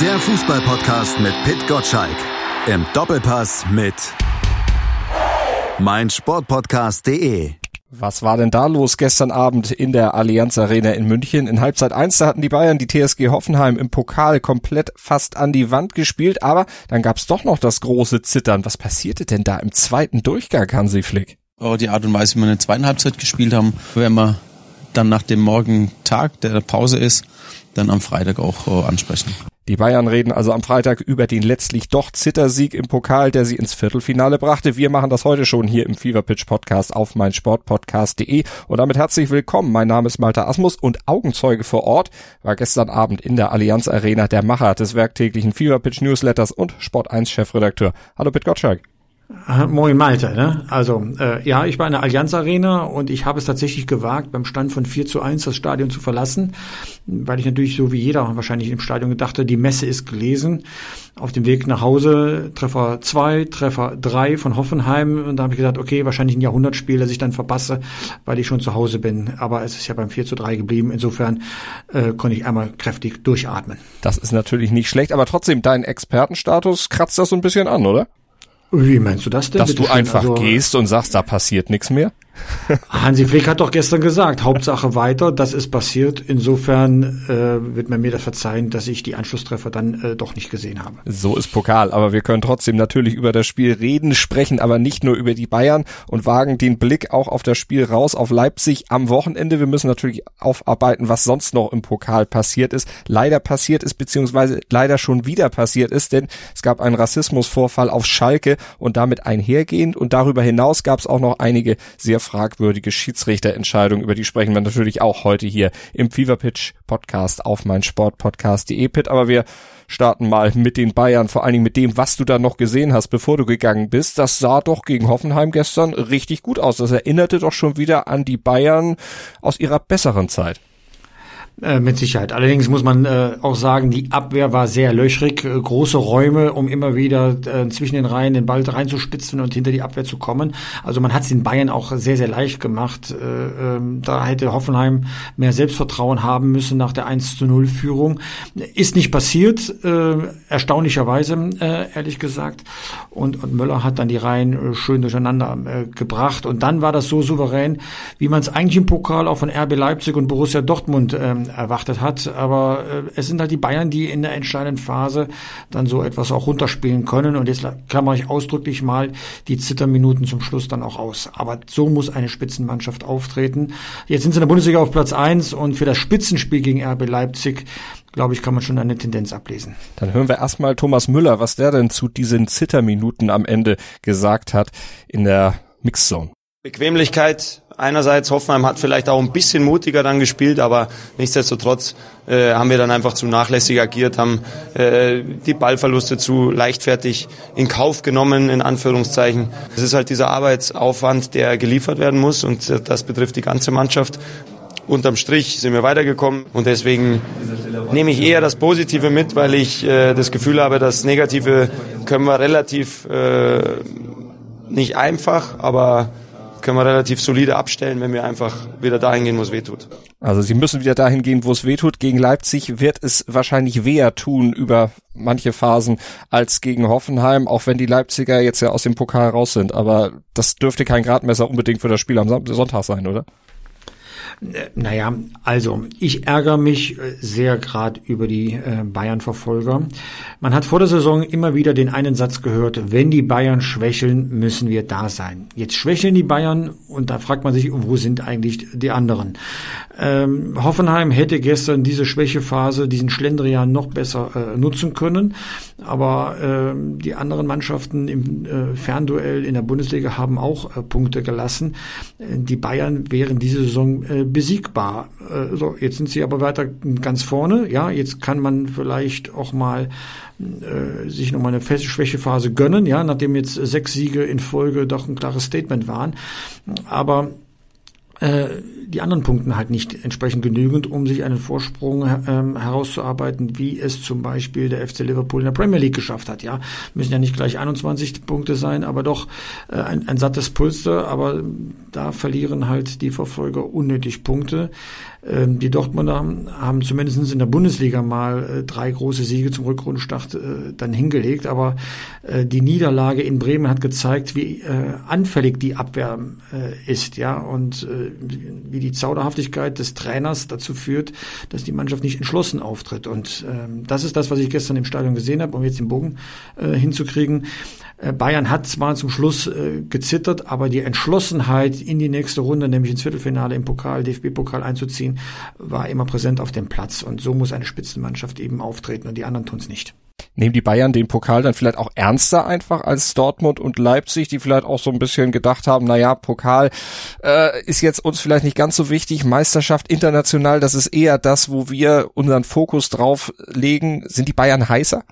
Der Fußballpodcast mit Pit Gottschalk. Im Doppelpass mit meinsportpodcast.de. Was war denn da los gestern Abend in der Allianz Arena in München? In Halbzeit 1 da hatten die Bayern die TSG Hoffenheim im Pokal komplett fast an die Wand gespielt, aber dann gab's doch noch das große Zittern. Was passierte denn da im zweiten Durchgang, Hansi Flick? Oh, die Art und Weise, wie wir in der zweiten Halbzeit gespielt haben, werden wir dann nach dem Morgentag, der Pause ist, dann am Freitag auch äh, ansprechen. Die Bayern reden also am Freitag über den letztlich doch Zittersieg im Pokal, der sie ins Viertelfinale brachte. Wir machen das heute schon hier im Fever Pitch Podcast auf meinsportpodcast.de und damit herzlich willkommen. Mein Name ist Malta Asmus und Augenzeuge vor Ort war gestern Abend in der Allianz Arena der Macher des werktäglichen Fever Pitch Newsletters und Sport 1 Chefredakteur. Hallo Pit Gottschalk. Moin Malte, ne? Also, äh, ja, ich war in der Allianz Arena und ich habe es tatsächlich gewagt, beim Stand von 4 zu 1 das Stadion zu verlassen, weil ich natürlich so wie jeder wahrscheinlich im Stadion gedachte, die Messe ist gelesen. Auf dem Weg nach Hause Treffer 2, Treffer 3 von Hoffenheim und da habe ich gesagt, okay, wahrscheinlich ein Jahrhundertspiel, das ich dann verpasse, weil ich schon zu Hause bin. Aber es ist ja beim 4 zu 3 geblieben. Insofern äh, konnte ich einmal kräftig durchatmen. Das ist natürlich nicht schlecht, aber trotzdem, dein Expertenstatus kratzt das so ein bisschen an, oder? Wie meinst du das denn? Dass du einfach also, gehst und sagst, da passiert nichts mehr? Hansi Flick hat doch gestern gesagt, Hauptsache weiter, das ist passiert. Insofern äh, wird man mir das verzeihen, dass ich die Anschlusstreffer dann äh, doch nicht gesehen habe. So ist Pokal, aber wir können trotzdem natürlich über das Spiel reden, sprechen aber nicht nur über die Bayern und wagen den Blick auch auf das Spiel raus auf Leipzig am Wochenende. Wir müssen natürlich aufarbeiten, was sonst noch im Pokal passiert ist, leider passiert ist, beziehungsweise leider schon wieder passiert ist, denn es gab einen Rassismusvorfall auf Schalke und damit einhergehend und darüber hinaus gab es auch noch einige sehr fragwürdige Schiedsrichterentscheidung, über die sprechen wir natürlich auch heute hier im Fever Pitch Podcast auf mein Sportpodcast.de Pit, aber wir starten mal mit den Bayern, vor allen Dingen mit dem, was du da noch gesehen hast, bevor du gegangen bist. Das sah doch gegen Hoffenheim gestern richtig gut aus. Das erinnerte doch schon wieder an die Bayern aus ihrer besseren Zeit. Äh, mit Sicherheit. Allerdings muss man äh, auch sagen, die Abwehr war sehr löchrig, äh, große Räume, um immer wieder äh, zwischen den Reihen den Ball reinzuspitzen und hinter die Abwehr zu kommen. Also man hat es den Bayern auch sehr, sehr leicht gemacht. Äh, ähm, da hätte Hoffenheim mehr Selbstvertrauen haben müssen nach der 1 zu 0 Führung. Ist nicht passiert, äh, erstaunlicherweise, äh, ehrlich gesagt. Und, und Möller hat dann die Reihen äh, schön durcheinander gebracht. Und dann war das so souverän, wie man es eigentlich im Pokal auch von RB Leipzig und Borussia Dortmund äh, erwartet hat. Aber äh, es sind halt die Bayern, die in der entscheidenden Phase dann so etwas auch runterspielen können. Und jetzt klammer ich ausdrücklich mal die Zitterminuten zum Schluss dann auch aus. Aber so muss eine Spitzenmannschaft auftreten. Jetzt sind sie in der Bundesliga auf Platz eins und für das Spitzenspiel gegen RB Leipzig glaube ich, kann man schon eine Tendenz ablesen. Dann hören wir erstmal Thomas Müller, was der denn zu diesen Zitterminuten am Ende gesagt hat in der Mixzone. Bequemlichkeit einerseits. Hoffenheim hat vielleicht auch ein bisschen mutiger dann gespielt, aber nichtsdestotrotz äh, haben wir dann einfach zu nachlässig agiert, haben äh, die Ballverluste zu leichtfertig in Kauf genommen, in Anführungszeichen. Es ist halt dieser Arbeitsaufwand, der geliefert werden muss und das betrifft die ganze Mannschaft. Unterm Strich sind wir weitergekommen und deswegen nehme ich eher das Positive mit, weil ich äh, das Gefühl habe, das Negative können wir relativ äh, nicht einfach, aber können wir relativ solide abstellen, wenn wir einfach wieder dahin gehen, wo es weh tut. Also sie müssen wieder dahin gehen, wo es weh tut. Gegen Leipzig wird es wahrscheinlich weher tun über manche Phasen als gegen Hoffenheim, auch wenn die Leipziger jetzt ja aus dem Pokal raus sind. Aber das dürfte kein Gradmesser unbedingt für das Spiel am Sonntag sein, oder? Naja, also ich ärgere mich äh, sehr gerade über die äh, Bayern-Verfolger. Man hat vor der Saison immer wieder den einen Satz gehört, wenn die Bayern schwächeln, müssen wir da sein. Jetzt schwächeln die Bayern und da fragt man sich, wo sind eigentlich die anderen? Ähm, Hoffenheim hätte gestern diese Schwächephase, diesen Schlendrian noch besser äh, nutzen können, aber äh, die anderen Mannschaften im äh, Fernduell in der Bundesliga haben auch äh, Punkte gelassen. die Bayern wären diese Saison äh, besiegbar. Äh, so, jetzt sind sie aber weiter ganz vorne. Ja, jetzt kann man vielleicht auch mal äh, sich nochmal eine feste Schwächephase gönnen, ja, nachdem jetzt sechs Siege in Folge doch ein klares Statement waren. Aber die anderen Punkten halt nicht entsprechend genügend, um sich einen Vorsprung ähm, herauszuarbeiten, wie es zum Beispiel der FC Liverpool in der Premier League geschafft hat. Ja, müssen ja nicht gleich 21 Punkte sein, aber doch äh, ein, ein sattes Pulster. Aber da verlieren halt die Verfolger unnötig Punkte. Ähm, die Dortmunder haben zumindest in der Bundesliga mal äh, drei große Siege zum Rückrundenstart äh, dann hingelegt, aber äh, die Niederlage in Bremen hat gezeigt, wie anfällig die Abwehr ist, ja, und wie die Zauderhaftigkeit des Trainers dazu führt, dass die Mannschaft nicht entschlossen auftritt. Und ähm, das ist das, was ich gestern im Stadion gesehen habe, um jetzt den Bogen hinzukriegen. Bayern hat zwar zum Schluss gezittert, aber die Entschlossenheit in die nächste Runde, nämlich ins Viertelfinale im Pokal, DFB-Pokal einzuziehen, war immer präsent auf dem Platz. Und so muss eine Spitzenmannschaft eben auftreten und die anderen tun es nicht. Nehmen die Bayern den Pokal dann vielleicht auch ernster einfach als Dortmund und Leipzig, die vielleicht auch so ein bisschen gedacht haben, na ja, Pokal äh, ist jetzt uns vielleicht nicht ganz so wichtig, Meisterschaft international, das ist eher das, wo wir unseren Fokus drauf legen. Sind die Bayern heißer?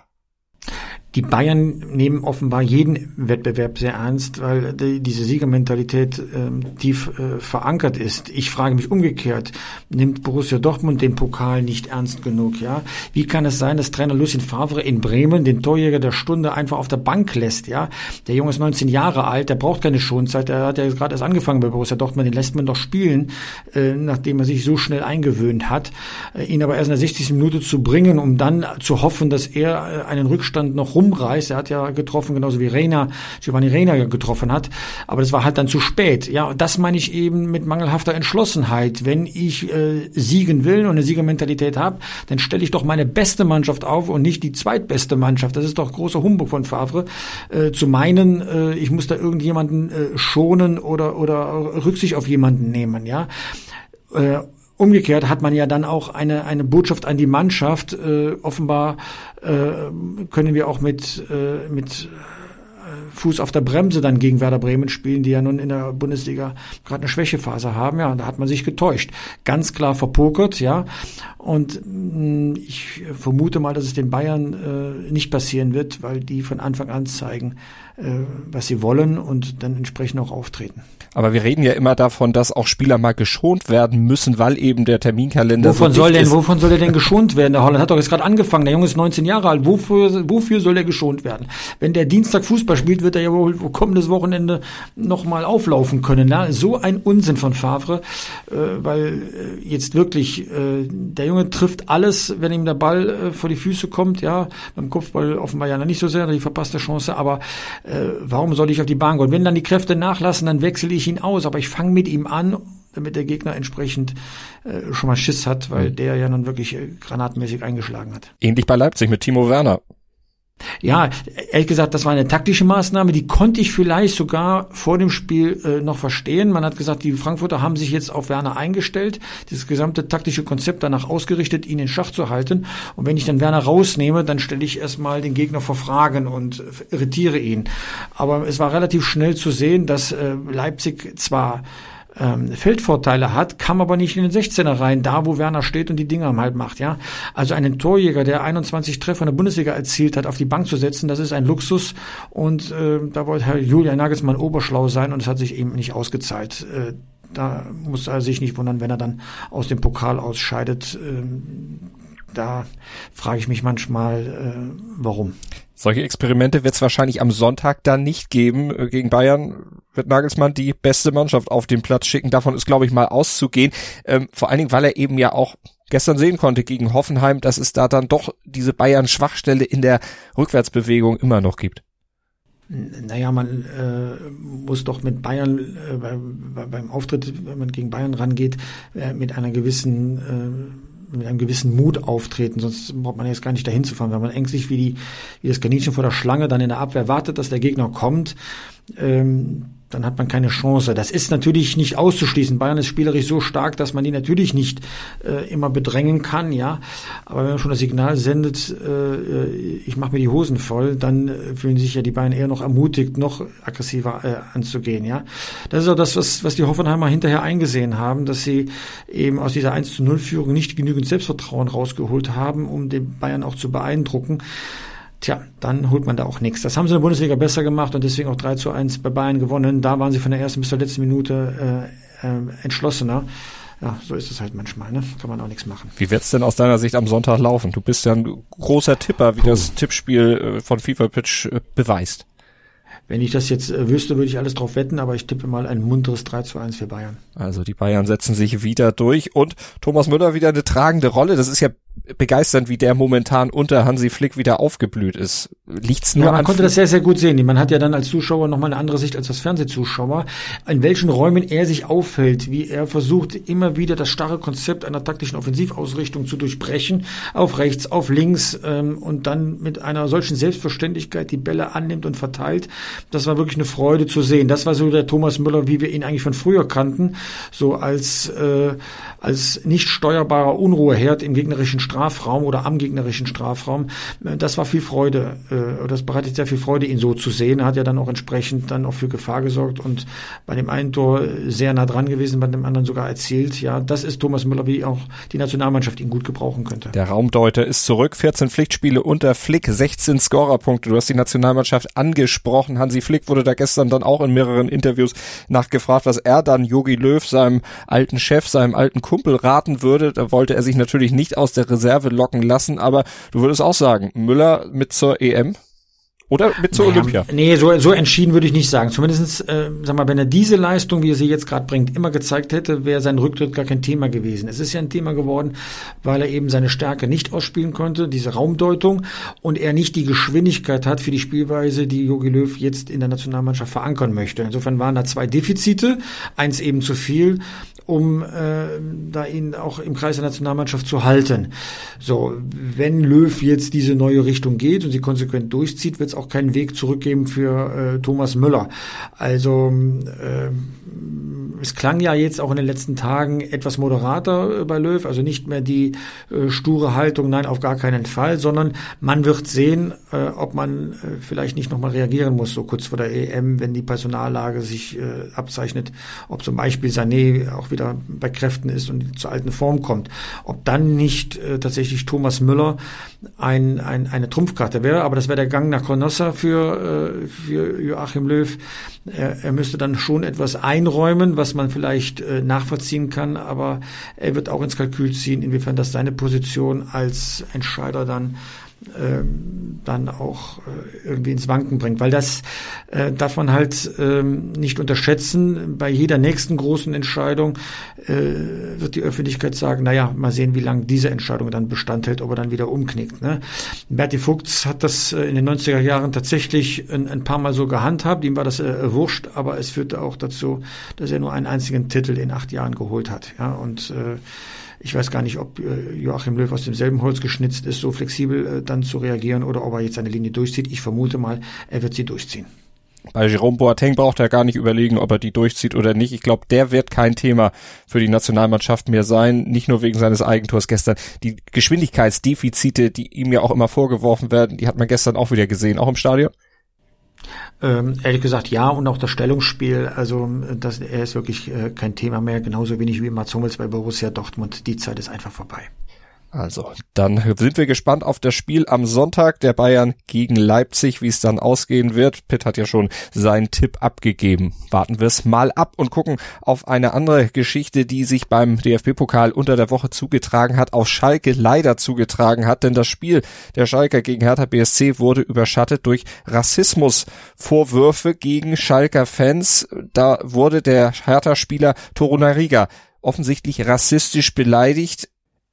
Die Bayern nehmen offenbar jeden Wettbewerb sehr ernst, weil die, diese Siegermentalität ähm, tief äh, verankert ist. Ich frage mich umgekehrt, nimmt Borussia Dortmund den Pokal nicht ernst genug? Ja, Wie kann es sein, dass Trainer Lucien Favre in Bremen den Torjäger der Stunde einfach auf der Bank lässt? Ja, Der Junge ist 19 Jahre alt, der braucht keine Schonzeit, der hat ja gerade erst angefangen bei Borussia Dortmund, den lässt man doch spielen, äh, nachdem er sich so schnell eingewöhnt hat. Äh, ihn aber erst in der 60. Minute zu bringen, um dann zu hoffen, dass er äh, einen Rückstand noch rum rumreißt. Er hat ja getroffen, genauso wie Reina, Giovanni Reina getroffen hat. Aber das war halt dann zu spät. Ja, und das meine ich eben mit mangelhafter Entschlossenheit. Wenn ich äh, siegen will und eine Siegermentalität habe, dann stelle ich doch meine beste Mannschaft auf und nicht die zweitbeste Mannschaft. Das ist doch großer Humbug von Favre, äh, zu meinen, äh, ich muss da irgendjemanden äh, schonen oder, oder Rücksicht auf jemanden nehmen. Ja, äh, Umgekehrt hat man ja dann auch eine, eine Botschaft an die Mannschaft. Äh, offenbar äh, können wir auch mit, äh, mit Fuß auf der Bremse dann gegen Werder Bremen spielen, die ja nun in der Bundesliga gerade eine Schwächephase haben. Ja, da hat man sich getäuscht. Ganz klar verpokert, ja. Und mh, mm, ich vermute mal, dass es den Bayern äh, nicht passieren wird, weil die von Anfang an zeigen, äh, was sie wollen und dann entsprechend auch auftreten. Aber wir reden ja immer davon, dass auch Spieler mal geschont werden müssen, weil eben der Terminkalender wovon so soll denn, ist. Wovon soll er denn geschont werden? Der Holland hat doch jetzt gerade angefangen. Der Junge ist 19 Jahre alt. Wofür, wofür soll er geschont werden? Wenn der Dienstag Fußball spielt, wird er ja wohl kommendes Wochenende nochmal auflaufen können. Ja? So ein Unsinn von Favre, äh, weil äh, jetzt wirklich, äh, der Junge trifft alles, wenn ihm der Ball äh, vor die Füße kommt. Ja, beim Kopfball offenbar ja nicht so sehr, die verpasste Chance. Aber äh, warum soll ich auf die Bahn gehen? Wenn dann die Kräfte nachlassen, dann wechsle ich ihn aus. Aber ich fange mit ihm an damit der Gegner entsprechend äh, schon mal Schiss hat, weil mhm. der ja nun wirklich äh, granatmäßig eingeschlagen hat. Ähnlich bei Leipzig mit Timo Werner. Ja, ehrlich gesagt, das war eine taktische Maßnahme, die konnte ich vielleicht sogar vor dem Spiel äh, noch verstehen. Man hat gesagt, die Frankfurter haben sich jetzt auf Werner eingestellt, das gesamte taktische Konzept danach ausgerichtet, ihn in Schach zu halten. Und wenn ich dann Werner rausnehme, dann stelle ich erstmal den Gegner vor Fragen und irritiere ihn. Aber es war relativ schnell zu sehen, dass äh, Leipzig zwar ähm, Feldvorteile hat, kam aber nicht in den 16er rein, da wo Werner steht und die Dinger halt macht, ja. Also einen Torjäger, der 21 Treffer in der Bundesliga erzielt hat, auf die Bank zu setzen, das ist ein Luxus und äh, da wollte Herr Julian Nagelsmann oberschlau sein und es hat sich eben nicht ausgezahlt. Äh, da muss er sich nicht wundern, wenn er dann aus dem Pokal ausscheidet. Ähm, da frage ich mich manchmal, äh, warum. Solche Experimente wird es wahrscheinlich am Sonntag dann nicht geben. Äh, gegen Bayern wird Nagelsmann die beste Mannschaft auf den Platz schicken. Davon ist, glaube ich, mal auszugehen. Ähm, vor allen Dingen, weil er eben ja auch gestern sehen konnte gegen Hoffenheim, dass es da dann doch diese Bayern-Schwachstelle in der Rückwärtsbewegung immer noch gibt. Naja, man äh, muss doch mit Bayern äh, bei, beim Auftritt, wenn man gegen Bayern rangeht, äh, mit einer gewissen äh, mit einem gewissen Mut auftreten, sonst braucht man jetzt gar nicht dahin zu fahren, wenn man ängstlich wie die wie das Kaninchen vor der Schlange dann in der Abwehr wartet, dass der Gegner kommt. Ähm, dann hat man keine Chance. Das ist natürlich nicht auszuschließen. Bayern ist spielerisch so stark, dass man die natürlich nicht äh, immer bedrängen kann, ja. Aber wenn man schon das Signal sendet, äh, ich mache mir die Hosen voll, dann äh, fühlen sich ja die Bayern eher noch ermutigt, noch aggressiver äh, anzugehen, ja. Das ist auch das, was, was die Hoffenheimer hinterher eingesehen haben, dass sie eben aus dieser 1 zu 0 Führung nicht genügend Selbstvertrauen rausgeholt haben, um den Bayern auch zu beeindrucken. Tja, dann holt man da auch nichts. Das haben sie in der Bundesliga besser gemacht und deswegen auch 3 zu 1 bei Bayern gewonnen. Da waren sie von der ersten bis zur letzten Minute äh, äh, entschlossener. Ja, so ist es halt manchmal, ne? Kann man auch nichts machen. Wie wird's denn aus deiner Sicht am Sonntag laufen? Du bist ja ein großer Tipper, wie Puh. das Tippspiel äh, von FIFA Pitch äh, beweist. Wenn ich das jetzt äh, wüsste, würde ich alles drauf wetten, aber ich tippe mal ein munteres 3 zu 1 für Bayern. Also die Bayern setzen sich wieder durch und Thomas Müller wieder eine tragende Rolle. Das ist ja begeisternd, wie der momentan unter Hansi Flick wieder aufgeblüht ist. Liegt's nur ja, man an konnte das sehr, sehr gut sehen. Man hat ja dann als Zuschauer nochmal eine andere Sicht als als Fernsehzuschauer, in welchen Räumen er sich auffällt, wie er versucht, immer wieder das starre Konzept einer taktischen Offensivausrichtung zu durchbrechen, auf rechts, auf links ähm, und dann mit einer solchen Selbstverständlichkeit die Bälle annimmt und verteilt. Das war wirklich eine Freude zu sehen. Das war so der Thomas Müller, wie wir ihn eigentlich von früher kannten, so als, äh, als nicht steuerbarer Unruheherd im gegnerischen Strafraum oder am gegnerischen Strafraum. Das war viel Freude, äh, das bereitet sehr viel Freude, ihn so zu sehen. Hat ja dann auch entsprechend dann auch für Gefahr gesorgt und bei dem einen Tor sehr nah dran gewesen, bei dem anderen sogar erzielt. Ja, das ist Thomas Müller, wie auch die Nationalmannschaft ihn gut gebrauchen könnte. Der Raumdeuter ist zurück, 14 Pflichtspiele unter Flick, 16 Scorerpunkte. Du hast die Nationalmannschaft angesprochen. Hansi Flick wurde da gestern dann auch in mehreren Interviews nachgefragt, was er dann Jogi Löw, seinem alten Chef, seinem alten Kumpel raten würde. Da wollte er sich natürlich nicht aus der Reserve locken lassen, aber du würdest auch sagen, Müller mit zur EM? Oder mit zur naja, Olympia? Nee, so, so entschieden würde ich nicht sagen. Zumindestens, äh, sag mal, wenn er diese Leistung, wie er sie jetzt gerade bringt, immer gezeigt hätte, wäre sein Rücktritt gar kein Thema gewesen. Es ist ja ein Thema geworden, weil er eben seine Stärke nicht ausspielen konnte, diese Raumdeutung, und er nicht die Geschwindigkeit hat für die Spielweise, die Jogi Löw jetzt in der Nationalmannschaft verankern möchte. Insofern waren da zwei Defizite, eins eben zu viel um äh, da ihn auch im Kreis der Nationalmannschaft zu halten. So, wenn Löw jetzt diese neue Richtung geht und sie konsequent durchzieht, wird es auch keinen Weg zurückgeben für äh, Thomas Müller. Also äh, es klang ja jetzt auch in den letzten Tagen etwas moderater äh, bei Löw, also nicht mehr die äh, sture Haltung, nein, auf gar keinen Fall, sondern man wird sehen, äh, ob man äh, vielleicht nicht nochmal reagieren muss, so kurz vor der EM, wenn die Personallage sich äh, abzeichnet, ob zum Beispiel Sané auch wieder bei Kräften ist und zur alten Form kommt, ob dann nicht äh, tatsächlich Thomas Müller ein, ein, eine Trumpfkarte wäre, aber das wäre der Gang nach Canossa für, äh, für Joachim Löw. Er, er müsste dann schon etwas einräumen, was man vielleicht äh, nachvollziehen kann, aber er wird auch ins Kalkül ziehen, inwiefern das seine Position als Entscheider dann dann auch äh, irgendwie ins Wanken bringt. Weil das äh, darf man halt ähm, nicht unterschätzen. Bei jeder nächsten großen Entscheidung äh, wird die Öffentlichkeit sagen, naja, mal sehen, wie lange diese Entscheidung dann Bestand hält, ob er dann wieder umknickt. Ne? Berti Fuchs hat das äh, in den 90er Jahren tatsächlich ein, ein paar Mal so gehandhabt. Ihm war das äh, wurscht, aber es führte auch dazu, dass er nur einen einzigen Titel in acht Jahren geholt hat. Ja, und äh, ich weiß gar nicht, ob äh, Joachim Löw aus demselben Holz geschnitzt ist, so flexibel äh, dann zu reagieren oder ob er jetzt seine Linie durchzieht. Ich vermute mal, er wird sie durchziehen. Bei Jerome Boateng braucht er gar nicht überlegen, ob er die durchzieht oder nicht. Ich glaube, der wird kein Thema für die Nationalmannschaft mehr sein. Nicht nur wegen seines Eigentors gestern. Die Geschwindigkeitsdefizite, die ihm ja auch immer vorgeworfen werden, die hat man gestern auch wieder gesehen, auch im Stadion. Ähm, ehrlich gesagt ja und auch das Stellungsspiel, also das, er ist wirklich äh, kein Thema mehr, genauso wenig wie Mats Hummels bei Borussia Dortmund. Die Zeit ist einfach vorbei. Also, dann sind wir gespannt auf das Spiel am Sonntag der Bayern gegen Leipzig, wie es dann ausgehen wird. Pitt hat ja schon seinen Tipp abgegeben. Warten wir es mal ab und gucken auf eine andere Geschichte, die sich beim DFB-Pokal unter der Woche zugetragen hat, auf Schalke leider zugetragen hat, denn das Spiel der Schalker gegen Hertha BSC wurde überschattet durch Rassismusvorwürfe gegen Schalker Fans. Da wurde der Hertha-Spieler Torunariga offensichtlich rassistisch beleidigt.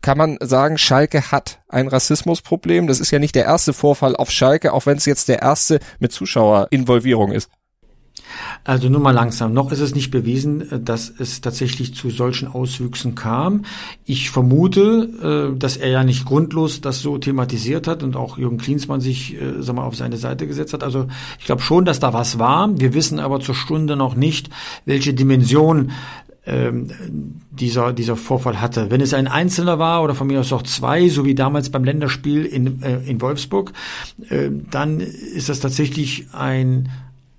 kann man sagen, Schalke hat ein Rassismusproblem. Das ist ja nicht der erste Vorfall auf Schalke, auch wenn es jetzt der erste mit Zuschauerinvolvierung ist. Also nur mal langsam. Noch ist es nicht bewiesen, dass es tatsächlich zu solchen Auswüchsen kam. Ich vermute, äh, dass er ja nicht grundlos das so thematisiert hat und auch Jürgen Klinsmann sich äh, sag mal, auf seine Seite gesetzt hat. Also ich glaube schon, dass da was war. Wir wissen aber zur Stunde noch nicht, welche Dimension ähm, dieser, dieser Vorfall hatte. Wenn es ein Einzelner war oder von mir aus auch zwei, so wie damals beim Länderspiel in, äh, in Wolfsburg, äh, dann ist das tatsächlich ein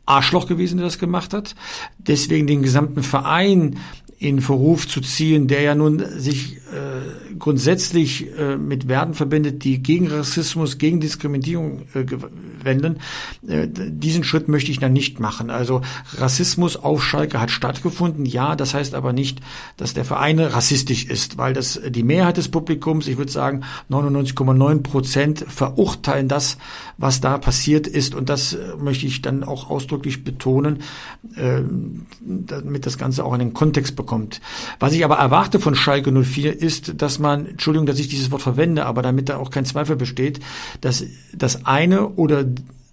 Arschloch gewesen, der das gemacht hat. Deswegen den gesamten Verein in Verruf zu ziehen, der ja nun sich äh, grundsätzlich äh, mit Werten verbindet, die gegen Rassismus, gegen Diskriminierung äh, wenden. Äh, diesen Schritt möchte ich dann nicht machen. Also Rassismus auf Schalke hat stattgefunden, ja, das heißt aber nicht, dass der Verein rassistisch ist, weil das die Mehrheit des Publikums, ich würde sagen 99,9 Prozent verurteilen das, was da passiert ist und das äh, möchte ich dann auch ausdrücklich betonen, äh, damit das Ganze auch einen Kontext bekommt. Was ich aber erwarte von Schalke 04 ist, dass man, Entschuldigung, dass ich dieses Wort verwende, aber damit da auch kein Zweifel besteht, dass das eine oder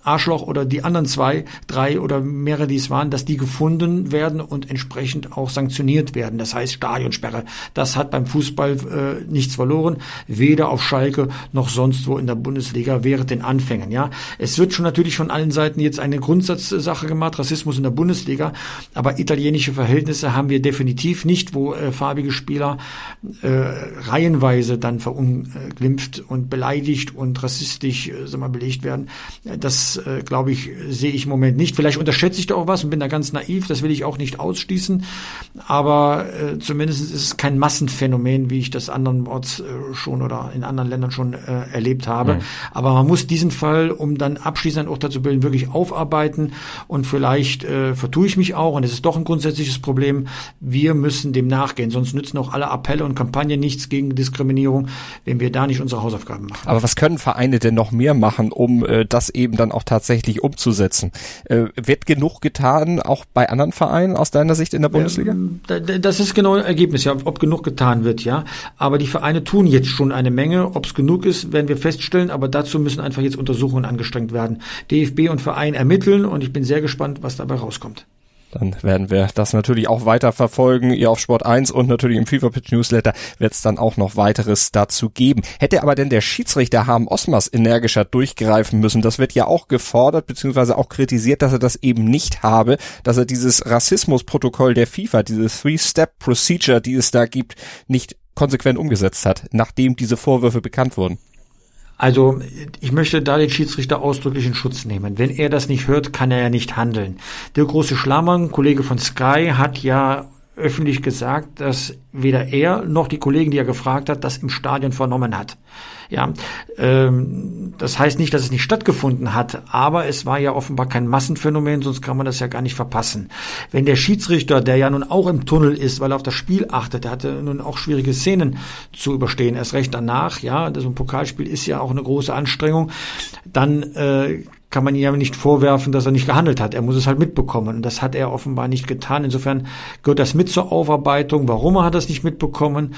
Arschloch oder die anderen zwei, drei oder mehrere, die es waren, dass die gefunden werden und entsprechend auch sanktioniert werden. Das heißt Stadionsperre. Das hat beim Fußball äh, nichts verloren, weder auf Schalke noch sonst wo in der Bundesliga während den Anfängen. Ja, es wird schon natürlich von allen Seiten jetzt eine Grundsatzsache gemacht, Rassismus in der Bundesliga, aber italienische Verhältnisse haben wir definitiv nicht, wo äh, farbige Spieler äh, reihenweise dann verunglimpft und beleidigt und rassistisch äh, sag mal, belegt werden. Das äh, glaube ich, sehe ich im Moment nicht. Vielleicht unterschätze ich da auch was und bin da ganz naiv, das will ich auch nicht ausschließen. Aber äh, zumindest ist es kein Massenphänomen, wie ich das andernorts äh, schon oder in anderen Ländern schon äh, erlebt habe. Mhm. Aber man muss diesen Fall, um dann abschließend ein Urteil zu bilden, wirklich aufarbeiten und vielleicht äh, vertue ich mich auch und es ist doch ein grundsätzliches Problem. Wir müssen dem nachgehen, sonst nützen auch alle Appelle und Kampagnen nichts gegen Diskriminierung, wenn wir da nicht unsere Hausaufgaben machen. Aber was können Vereine denn noch mehr machen, um äh, das eben dann auch auch tatsächlich umzusetzen. Äh, wird genug getan, auch bei anderen Vereinen aus deiner Sicht in der Bundesliga? Ähm, das ist genau ein Ergebnis, ja, ob genug getan wird, ja. Aber die Vereine tun jetzt schon eine Menge. Ob es genug ist, werden wir feststellen, aber dazu müssen einfach jetzt Untersuchungen angestrengt werden. DFB und Verein ermitteln und ich bin sehr gespannt, was dabei rauskommt. Dann werden wir das natürlich auch weiter verfolgen. Ihr auf Sport 1 und natürlich im FIFA Pitch Newsletter wird es dann auch noch weiteres dazu geben. Hätte aber denn der Schiedsrichter Harm Osmas energischer durchgreifen müssen? Das wird ja auch gefordert beziehungsweise auch kritisiert, dass er das eben nicht habe, dass er dieses Rassismusprotokoll der FIFA, diese Three-Step-Procedure, die es da gibt, nicht konsequent umgesetzt hat, nachdem diese Vorwürfe bekannt wurden. Also ich möchte da den Schiedsrichter ausdrücklich in Schutz nehmen. Wenn er das nicht hört, kann er ja nicht handeln. Der große Schlammann, Kollege von Sky, hat ja öffentlich gesagt, dass weder er noch die Kollegen, die er gefragt hat, das im Stadion vernommen hat. Ja, ähm, das heißt nicht, dass es nicht stattgefunden hat, aber es war ja offenbar kein Massenphänomen, sonst kann man das ja gar nicht verpassen. Wenn der Schiedsrichter, der ja nun auch im Tunnel ist, weil er auf das Spiel achtet, der hatte nun auch schwierige Szenen zu überstehen, erst recht danach, ja, so ein Pokalspiel ist ja auch eine große Anstrengung, dann äh, kann man ihm ja nicht vorwerfen, dass er nicht gehandelt hat. Er muss es halt mitbekommen. Und das hat er offenbar nicht getan. Insofern gehört das mit zur Aufarbeitung. Warum er hat das nicht mitbekommen?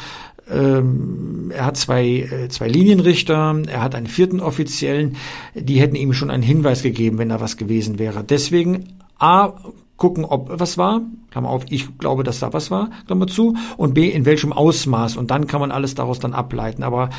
Ähm, er hat zwei, äh, zwei Linienrichter, er hat einen vierten Offiziellen, die hätten ihm schon einen Hinweis gegeben, wenn da was gewesen wäre. Deswegen A, gucken, ob was war, Klammer auf, ich glaube, dass da was war, Klammer zu, und B, in welchem Ausmaß. Und dann kann man alles daraus dann ableiten. Aber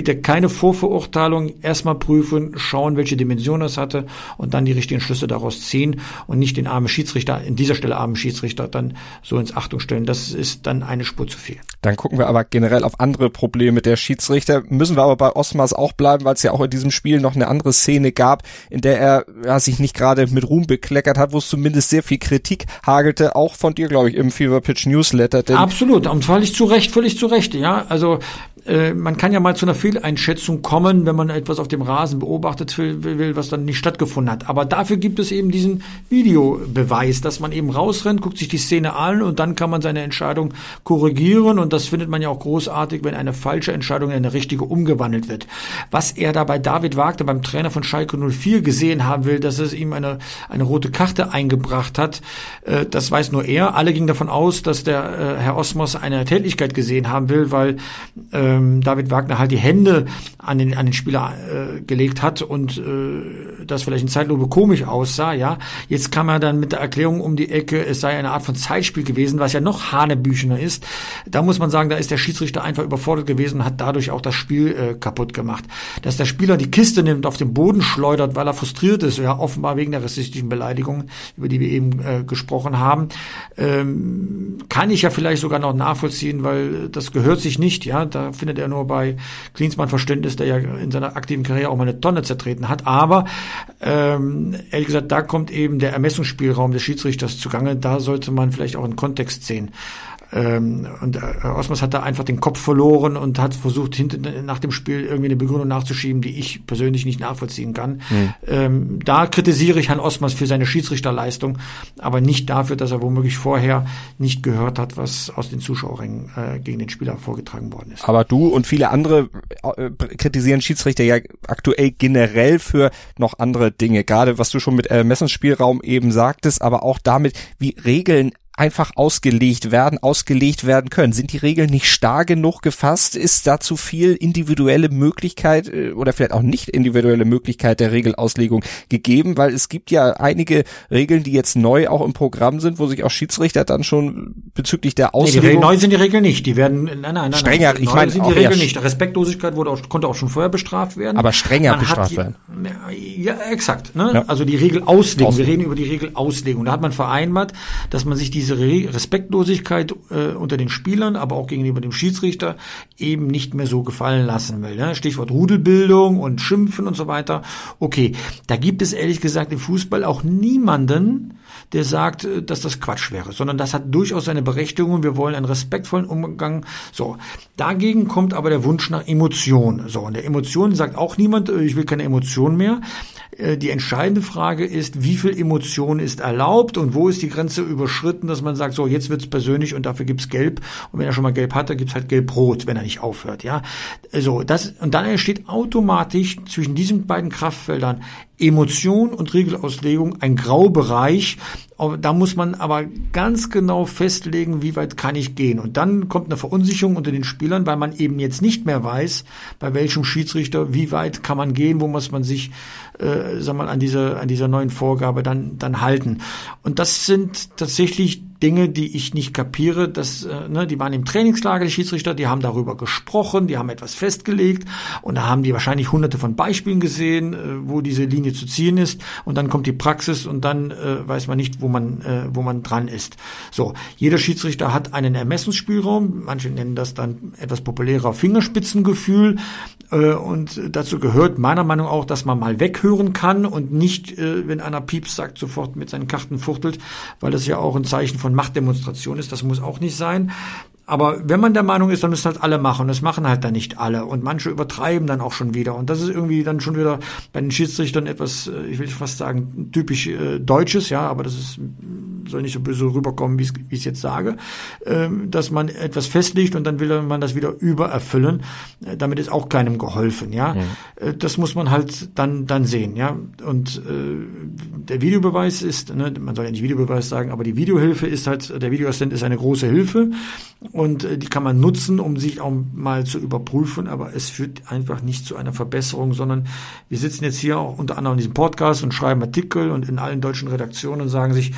bitte keine Vorverurteilung, erstmal prüfen, schauen, welche Dimension es hatte und dann die richtigen Schlüsse daraus ziehen und nicht den armen Schiedsrichter, in dieser Stelle armen Schiedsrichter dann so ins Achtung stellen. Das ist dann eine Spur zu viel. Dann gucken wir aber generell auf andere Probleme der Schiedsrichter. Müssen wir aber bei Osmars auch bleiben, weil es ja auch in diesem Spiel noch eine andere Szene gab, in der er ja, sich nicht gerade mit Ruhm bekleckert hat, wo es zumindest sehr viel Kritik hagelte, auch von dir, glaube ich, im Fever Pitch Newsletter. Absolut, und völlig zu Recht, völlig zu Recht, ja. Also äh, man kann ja mal zu einer Fehleinschätzung kommen, wenn man etwas auf dem Rasen beobachtet will, was dann nicht stattgefunden hat. Aber dafür gibt es eben diesen Videobeweis, dass man eben rausrennt, guckt sich die Szene an und dann kann man seine Entscheidung korrigieren. Und das findet man ja auch großartig, wenn eine falsche Entscheidung in eine richtige umgewandelt wird. Was er da bei David Wagner, beim Trainer von Schalke 04 gesehen haben will, dass es ihm eine, eine rote Karte eingebracht hat, äh, das weiß nur er. Alle gingen davon aus, dass der äh, Herr Osmos eine Tätigkeit gesehen haben will, weil äh, ähm, David Wagner halt die Hände an den, an den Spieler äh, gelegt hat und äh, das vielleicht in Zeitlupe komisch aussah, ja. Jetzt kam er dann mit der Erklärung um die Ecke, es sei eine Art von Zeitspiel gewesen, was ja noch hanebüchener ist. Da muss man sagen, da ist der Schiedsrichter einfach überfordert gewesen und hat dadurch auch das Spiel äh, kaputt gemacht. Dass der Spieler die Kiste nimmt, auf den Boden schleudert, weil er frustriert ist, ja, offenbar wegen der rassistischen Beleidigung, über die wir eben äh, gesprochen haben, ähm, kann ich ja vielleicht sogar noch nachvollziehen, weil das gehört sich nicht, ja. Da findet er nur bei Klinsmann Verständnis, der ja in seiner aktiven Karriere auch mal eine Tonne zertreten hat. Aber ähm, ehrlich gesagt, da kommt eben der Ermessungsspielraum des Schiedsrichters zugange. Da sollte man vielleicht auch einen Kontext sehen. Ähm, und äh, Osmas hat da einfach den Kopf verloren und hat versucht, hinten nach dem Spiel irgendwie eine Begründung nachzuschieben, die ich persönlich nicht nachvollziehen kann. Mhm. Ähm, da kritisiere ich Herrn Osmas für seine Schiedsrichterleistung, aber nicht dafür, dass er womöglich vorher nicht gehört hat, was aus den Zuschauerringen äh, gegen den Spieler vorgetragen worden ist. Aber du und viele andere äh, kritisieren Schiedsrichter ja aktuell generell für noch andere Dinge, gerade was du schon mit äh, Messensspielraum eben sagtest, aber auch damit, wie Regeln einfach ausgelegt werden, ausgelegt werden können? Sind die Regeln nicht starr genug gefasst? Ist da zu viel individuelle Möglichkeit äh, oder vielleicht auch nicht individuelle Möglichkeit der Regelauslegung gegeben? Weil es gibt ja einige Regeln, die jetzt neu auch im Programm sind, wo sich auch Schiedsrichter dann schon bezüglich der Auslegung... Nee, neu sind die Regeln nicht. Die werden, nein, nein, nein. Strenger, nein, ich meine sind die Regeln nicht. Respektlosigkeit wurde auch, konnte auch schon vorher bestraft werden. Aber strenger man bestraft werden. Ja, exakt. Ne? Ja. Also die Regelauslegung. Wir reden über die Regelauslegung. Da hat man vereinbart, dass man sich diese diese Respektlosigkeit äh, unter den Spielern, aber auch gegenüber dem Schiedsrichter eben nicht mehr so gefallen lassen will. Ne? Stichwort Rudelbildung und Schimpfen und so weiter. Okay, da gibt es ehrlich gesagt im Fußball auch niemanden, der sagt, äh, dass das Quatsch wäre, sondern das hat durchaus seine Berechtigung. Wir wollen einen respektvollen Umgang. So, dagegen kommt aber der Wunsch nach Emotion. So, und der Emotion sagt auch niemand, äh, ich will keine Emotion mehr. Äh, die entscheidende Frage ist, wie viel Emotion ist erlaubt und wo ist die Grenze überschritten, dass man sagt, so jetzt wird's persönlich und dafür gibt's Gelb und wenn er schon mal Gelb hatte, gibt's halt Gelb-Rot, wenn er nicht aufhört, ja. So, das und dann entsteht automatisch zwischen diesen beiden Kraftfeldern Emotion und Regelauslegung ein Graubereich. Da muss man aber ganz genau festlegen, wie weit kann ich gehen. Und dann kommt eine Verunsicherung unter den Spielern, weil man eben jetzt nicht mehr weiß, bei welchem Schiedsrichter, wie weit kann man gehen, wo muss man sich, äh, sag mal, an dieser, an dieser neuen Vorgabe dann, dann halten. Und das sind tatsächlich Dinge, die ich nicht kapiere. dass äh, ne, die waren im Trainingslager, die Schiedsrichter, die haben darüber gesprochen, die haben etwas festgelegt und da haben die wahrscheinlich hunderte von Beispielen gesehen, äh, wo diese Linie zu ziehen ist und dann kommt die Praxis und dann äh, weiß man nicht, wo man, äh, wo man dran ist. So, jeder Schiedsrichter hat einen Ermessensspielraum, manche nennen das dann etwas populärer Fingerspitzengefühl äh, und dazu gehört meiner Meinung nach auch, dass man mal weghören kann und nicht, äh, wenn einer Pieps sagt, sofort mit seinen Karten fuchtelt, weil das ja auch ein Zeichen von von Machtdemonstration ist. Das muss auch nicht sein. Aber wenn man der Meinung ist, dann müssen halt alle machen. Das machen halt dann nicht alle. Und manche übertreiben dann auch schon wieder. Und das ist irgendwie dann schon wieder bei den Schiedsrichtern etwas, äh, ich will fast sagen, typisch äh, Deutsches, ja, aber das ist, soll nicht so böse rüberkommen, wie ich es jetzt sage, ähm, dass man etwas festlegt und dann will man das wieder übererfüllen. Äh, damit ist auch keinem geholfen, ja. Mhm. Äh, das muss man halt dann, dann sehen, ja. Und äh, der Videobeweis ist, ne, man soll ja nicht Videobeweis sagen, aber die Videohilfe ist halt, der Videoassistent ist eine große Hilfe und äh, die kann man nutzen, um sich auch mal zu überprüfen, aber es führt einfach nicht zu einer Verbesserung, sondern wir sitzen jetzt hier auch unter anderem in diesem Podcast und schreiben Artikel und in allen deutschen Redaktionen und sagen sich,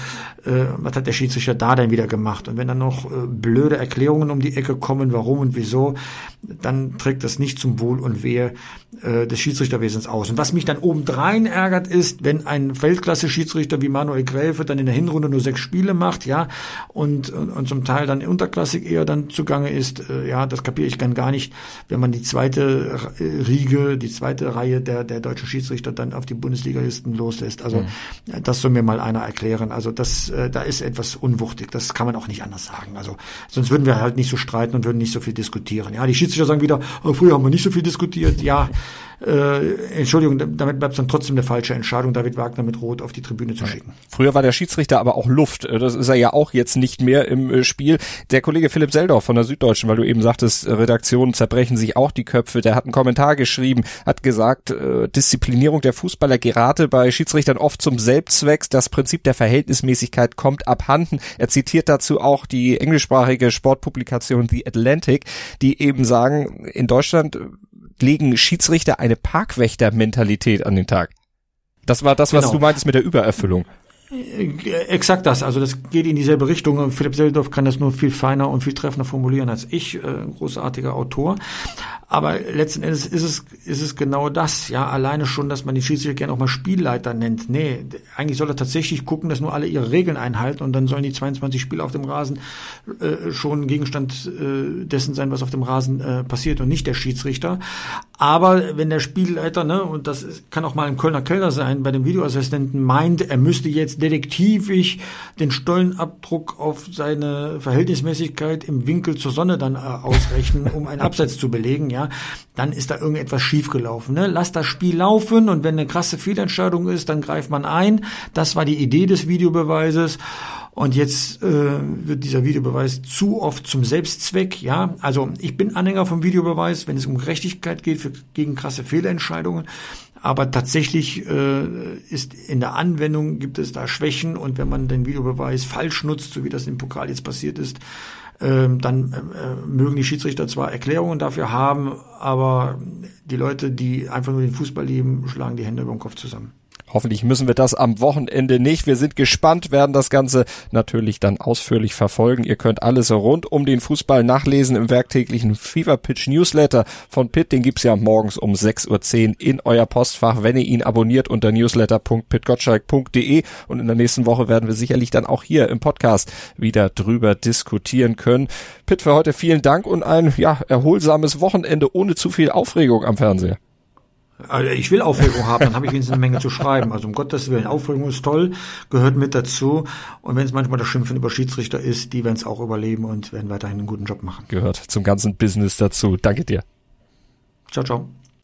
äh, was hat der Schiedsrichter da denn wieder gemacht? Und wenn dann noch äh, blöde Erklärungen um die Ecke kommen, warum und wieso, dann trägt das nicht zum Wohl und Wehe äh, des Schiedsrichterwesens aus. Und was mich dann obendrein ärgert, ist, wenn ein Weltklasse-Schiedsrichter wie Manuel Gräfe dann in der Hinrunde nur sechs Spiele macht, ja, und, und, und zum Teil dann unterklassig eher dann zugange ist, äh, ja, das kapiere ich dann gar nicht, wenn man die zweite äh, Riege, die zweite Reihe der, der deutschen Schiedsrichter dann auf die Bundesligalisten loslässt. Also mhm. das soll mir mal einer erklären. Also das, äh, da ist etwas unwuchtig. Das kann man auch nicht anders sagen. Also sonst würden wir halt nicht so streiten und würden nicht so viel diskutieren. Ja, die Schiedsrichter sagen wieder, oh, früher haben wir nicht so viel diskutiert. Ja, äh, Entschuldigung, damit bleibt es dann trotzdem eine falsche Entscheidung, David Wagner mit Rot auf die Tribüne zu schicken. Früher war der Schiedsrichter aber auch Luft. Äh, das ist er ja auch jetzt nicht mehr im äh, Spiel. Der Kollege Philipp Seldorf von der Süddeutschen, weil du eben sagtest, äh, Redaktionen zerbrechen sich auch die Köpfe, der hat einen Kommentar geschrieben, hat gesagt, äh, Disziplinierung der Fußballer gerate bei Schiedsrichtern oft zum Selbstzweck. Das Prinzip der Verhältnismäßigkeit kommt abhanden. Er zitiert dazu auch die englischsprachige Sportpublikation The Atlantic, die eben sagen, in Deutschland legen Schiedsrichter eine Parkwächter-Mentalität an den Tag. Das war das, was genau. du meintest mit der Übererfüllung. Äh, exakt das, also das geht in dieselbe Richtung. Philipp Seldorf kann das nur viel feiner und viel treffender formulieren als ich, äh, großartiger Autor. Aber letzten Endes ist es, ist es genau das, ja, alleine schon, dass man die Schiedsrichter gerne auch mal Spielleiter nennt. Nee, eigentlich soll er tatsächlich gucken, dass nur alle ihre Regeln einhalten und dann sollen die 22 Spiele auf dem Rasen äh, schon Gegenstand äh, dessen sein, was auf dem Rasen äh, passiert und nicht der Schiedsrichter. Aber wenn der Spielleiter, ne, und das kann auch mal ein Kölner Keller sein, bei dem Videoassistenten meint, er müsste jetzt detektivisch den Stollenabdruck auf seine Verhältnismäßigkeit im Winkel zur Sonne dann äh, ausrechnen, um einen Absatz zu belegen, ja, dann ist da irgendetwas schiefgelaufen. Ne? Lass das Spiel laufen und wenn eine krasse Fehlentscheidung ist, dann greift man ein. Das war die Idee des Videobeweises. Und jetzt äh, wird dieser Videobeweis zu oft zum Selbstzweck. Ja, also ich bin Anhänger vom Videobeweis, wenn es um Gerechtigkeit geht für, gegen krasse Fehlentscheidungen. Aber tatsächlich äh, ist in der Anwendung gibt es da Schwächen und wenn man den Videobeweis falsch nutzt, so wie das im Pokal jetzt passiert ist, äh, dann äh, mögen die Schiedsrichter zwar Erklärungen dafür haben, aber die Leute, die einfach nur den Fußball lieben, schlagen die Hände über den Kopf zusammen. Hoffentlich müssen wir das am Wochenende nicht. Wir sind gespannt, werden das Ganze natürlich dann ausführlich verfolgen. Ihr könnt alles rund um den Fußball nachlesen im werktäglichen Fever Pitch Newsletter von Pitt. Den gibt's ja morgens um 6.10 Uhr in euer Postfach, wenn ihr ihn abonniert unter newsletter.pitgottschalk.de. Und in der nächsten Woche werden wir sicherlich dann auch hier im Podcast wieder drüber diskutieren können. Pitt, für heute vielen Dank und ein ja, erholsames Wochenende ohne zu viel Aufregung am Fernseher. Also ich will Aufregung haben, dann habe ich wenigstens eine Menge zu schreiben. Also um Gottes Willen, Aufregung ist toll, gehört mit dazu. Und wenn es manchmal das Schimpfen über Schiedsrichter ist, die werden es auch überleben und werden weiterhin einen guten Job machen. Gehört zum ganzen Business dazu. Danke dir. Ciao, ciao.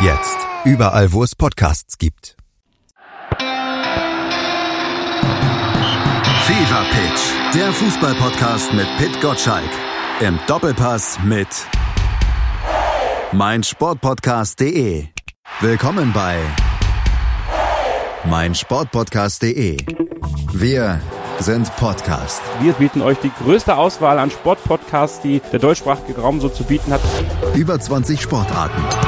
Jetzt. Überall, wo es Podcasts gibt. Fever Pitch. Der Fußballpodcast mit Pit Gottschalk. Im Doppelpass mit meinsportpodcast.de. Willkommen bei meinsportpodcast.de. Wir sind Podcast. Wir bieten euch die größte Auswahl an Sportpodcasts, die der deutschsprachige Raum so zu bieten hat. Über 20 Sportarten